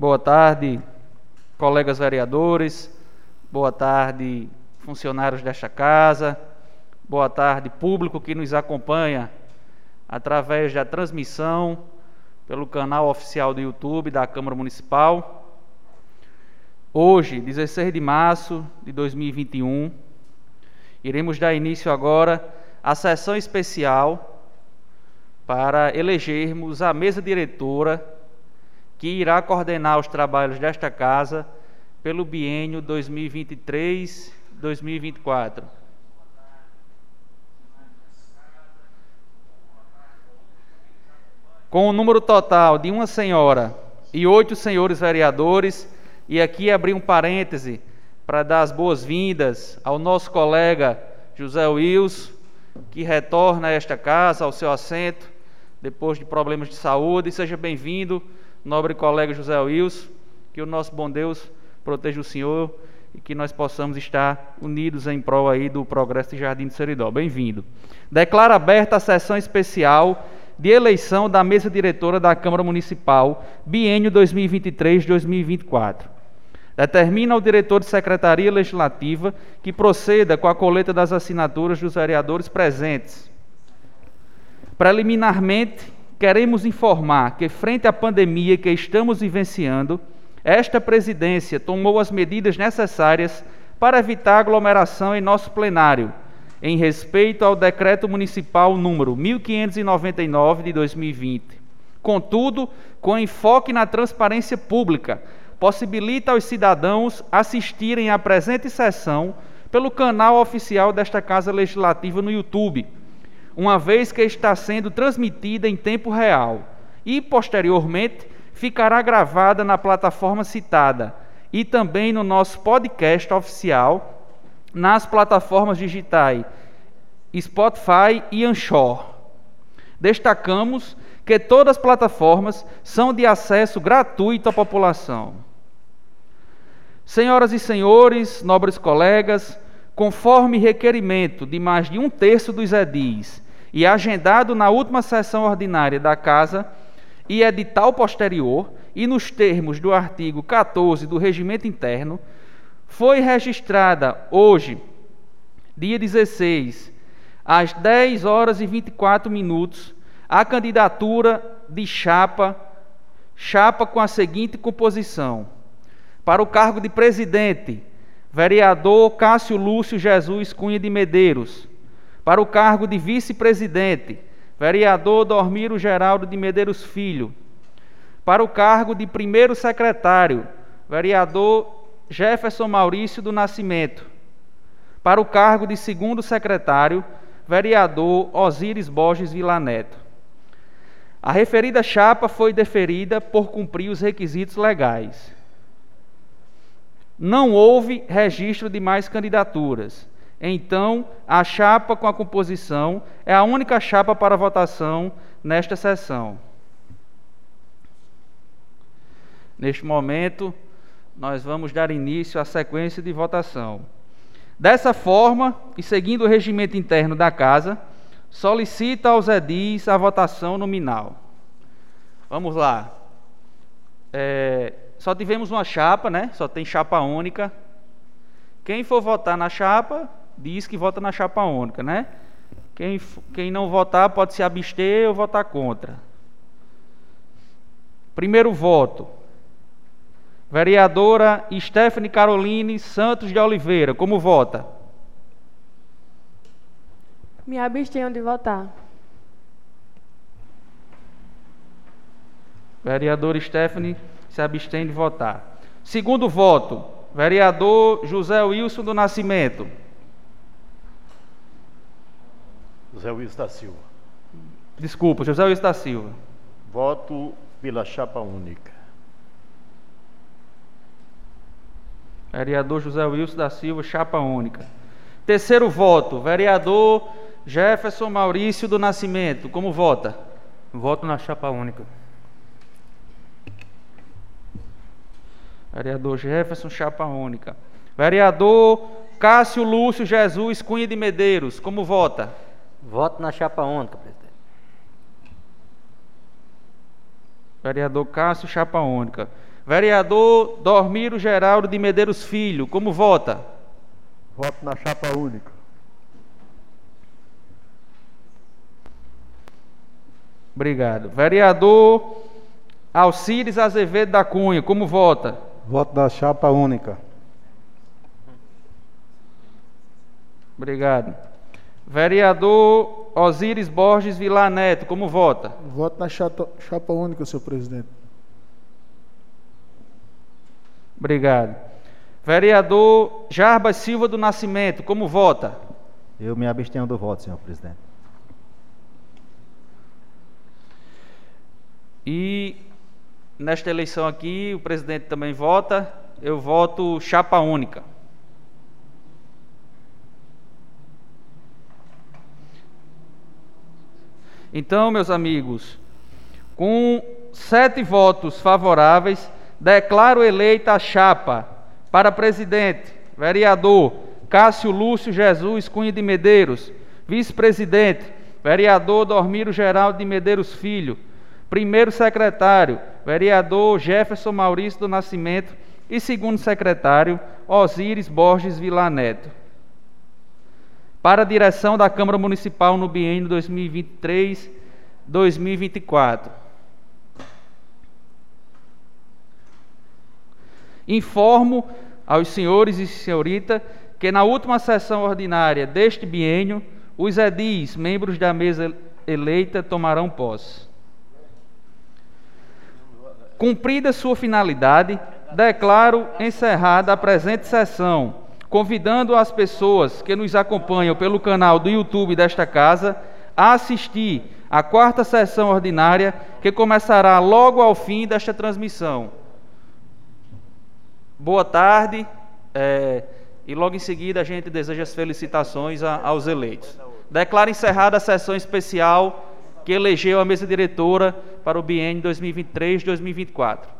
Boa tarde, colegas vereadores. Boa tarde, funcionários desta casa. Boa tarde, público que nos acompanha através da transmissão pelo canal oficial do YouTube da Câmara Municipal. Hoje, 16 de março de 2021, iremos dar início agora à sessão especial para elegermos a mesa diretora que irá coordenar os trabalhos desta casa pelo biênio 2023-2024. com o um número total de uma senhora e oito senhores vereadores, e aqui abrir um parêntese para dar as boas-vindas ao nosso colega José Wills, que retorna a esta casa, ao seu assento, depois de problemas de saúde. Seja bem-vindo, nobre colega José Wills, que o nosso bom Deus proteja o senhor e que nós possamos estar unidos em prol aí do progresso de Jardim do Seridó. Bem-vindo. Declara aberta a sessão especial de eleição da mesa diretora da Câmara Municipal, biênio 2023-2024. Determina ao diretor de Secretaria Legislativa que proceda com a coleta das assinaturas dos vereadores presentes. Preliminarmente, queremos informar que, frente à pandemia que estamos vivenciando, esta presidência tomou as medidas necessárias para evitar aglomeração em nosso plenário em respeito ao decreto municipal número 1599 de 2020. Contudo, com enfoque na transparência pública, possibilita aos cidadãos assistirem à presente sessão pelo canal oficial desta Casa Legislativa no YouTube, uma vez que está sendo transmitida em tempo real e, posteriormente, ficará gravada na plataforma citada e também no nosso podcast oficial nas plataformas digitais Spotify e Anchor. Destacamos que todas as plataformas são de acesso gratuito à população. Senhoras e senhores, nobres colegas, conforme requerimento de mais de um terço dos edis e agendado na última sessão ordinária da Casa e edital posterior, e nos termos do artigo 14 do Regimento Interno, foi registrada hoje, dia 16, às 10 horas e 24 minutos, a candidatura de chapa, chapa com a seguinte composição: para o cargo de presidente, vereador Cássio Lúcio Jesus Cunha de Medeiros, para o cargo de vice-presidente, vereador Dormiro Geraldo de Medeiros Filho, para o cargo de primeiro secretário, vereador Jefferson Maurício do Nascimento. Para o cargo de segundo secretário, vereador Osíris Borges Vilaneto. A referida chapa foi deferida por cumprir os requisitos legais. Não houve registro de mais candidaturas. Então, a chapa com a composição é a única chapa para votação nesta sessão. Neste momento, nós vamos dar início à sequência de votação. Dessa forma, e seguindo o regimento interno da Casa, solicita aos edis a votação nominal. Vamos lá. É, só tivemos uma chapa, né? Só tem chapa única. Quem for votar na chapa, diz que vota na chapa única, né? Quem, quem não votar pode se abster ou votar contra. Primeiro voto. Vereadora Stephanie Caroline Santos de Oliveira, como vota? Me abstenho de votar. Vereador Stephanie se abstém de votar. Segundo voto, vereador José Wilson do Nascimento. José Wilson da Silva. Desculpa, José Wilson da Silva. Voto pela chapa única. Vereador José Wilson da Silva, chapa única. Terceiro voto, vereador Jefferson Maurício do Nascimento, como vota? Voto na chapa única. Vereador Jefferson, chapa única. Vereador Cássio Lúcio Jesus Cunha de Medeiros, como vota? Voto na chapa única, presidente. Vereador Cássio, chapa única. Vereador Dormiro Geraldo de Medeiros Filho, como vota? Voto na chapa única. Obrigado. Vereador Alcires Azevedo da Cunha, como vota? Voto da chapa única. Obrigado. Vereador Osíris Borges Vilar Neto, como vota? Voto na chapa, chapa única, senhor presidente. Obrigado. Vereador Jarbas Silva do Nascimento, como vota? Eu me abstenho do voto, senhor presidente. E nesta eleição aqui, o presidente também vota. Eu voto chapa única. Então, meus amigos, com sete votos favoráveis, declaro eleita a chapa para presidente, vereador Cássio Lúcio Jesus Cunha de Medeiros, vice-presidente, vereador Dormiro Geraldo de Medeiros Filho, primeiro secretário, vereador Jefferson Maurício do Nascimento e segundo secretário, Osíris Borges Vilar Neto. Para a direção da Câmara Municipal no biênio 2023-2024. Informo aos senhores e senhorita que na última sessão ordinária deste biênio, os edis, membros da mesa eleita, tomarão posse. Cumprida sua finalidade, declaro encerrada a presente sessão, convidando as pessoas que nos acompanham pelo canal do YouTube desta casa a assistir à quarta sessão ordinária, que começará logo ao fim desta transmissão. Boa tarde, é, e logo em seguida a gente deseja as felicitações a, aos eleitos. Declaro encerrada a sessão especial que elegeu a mesa diretora para o biênio 2023-2024.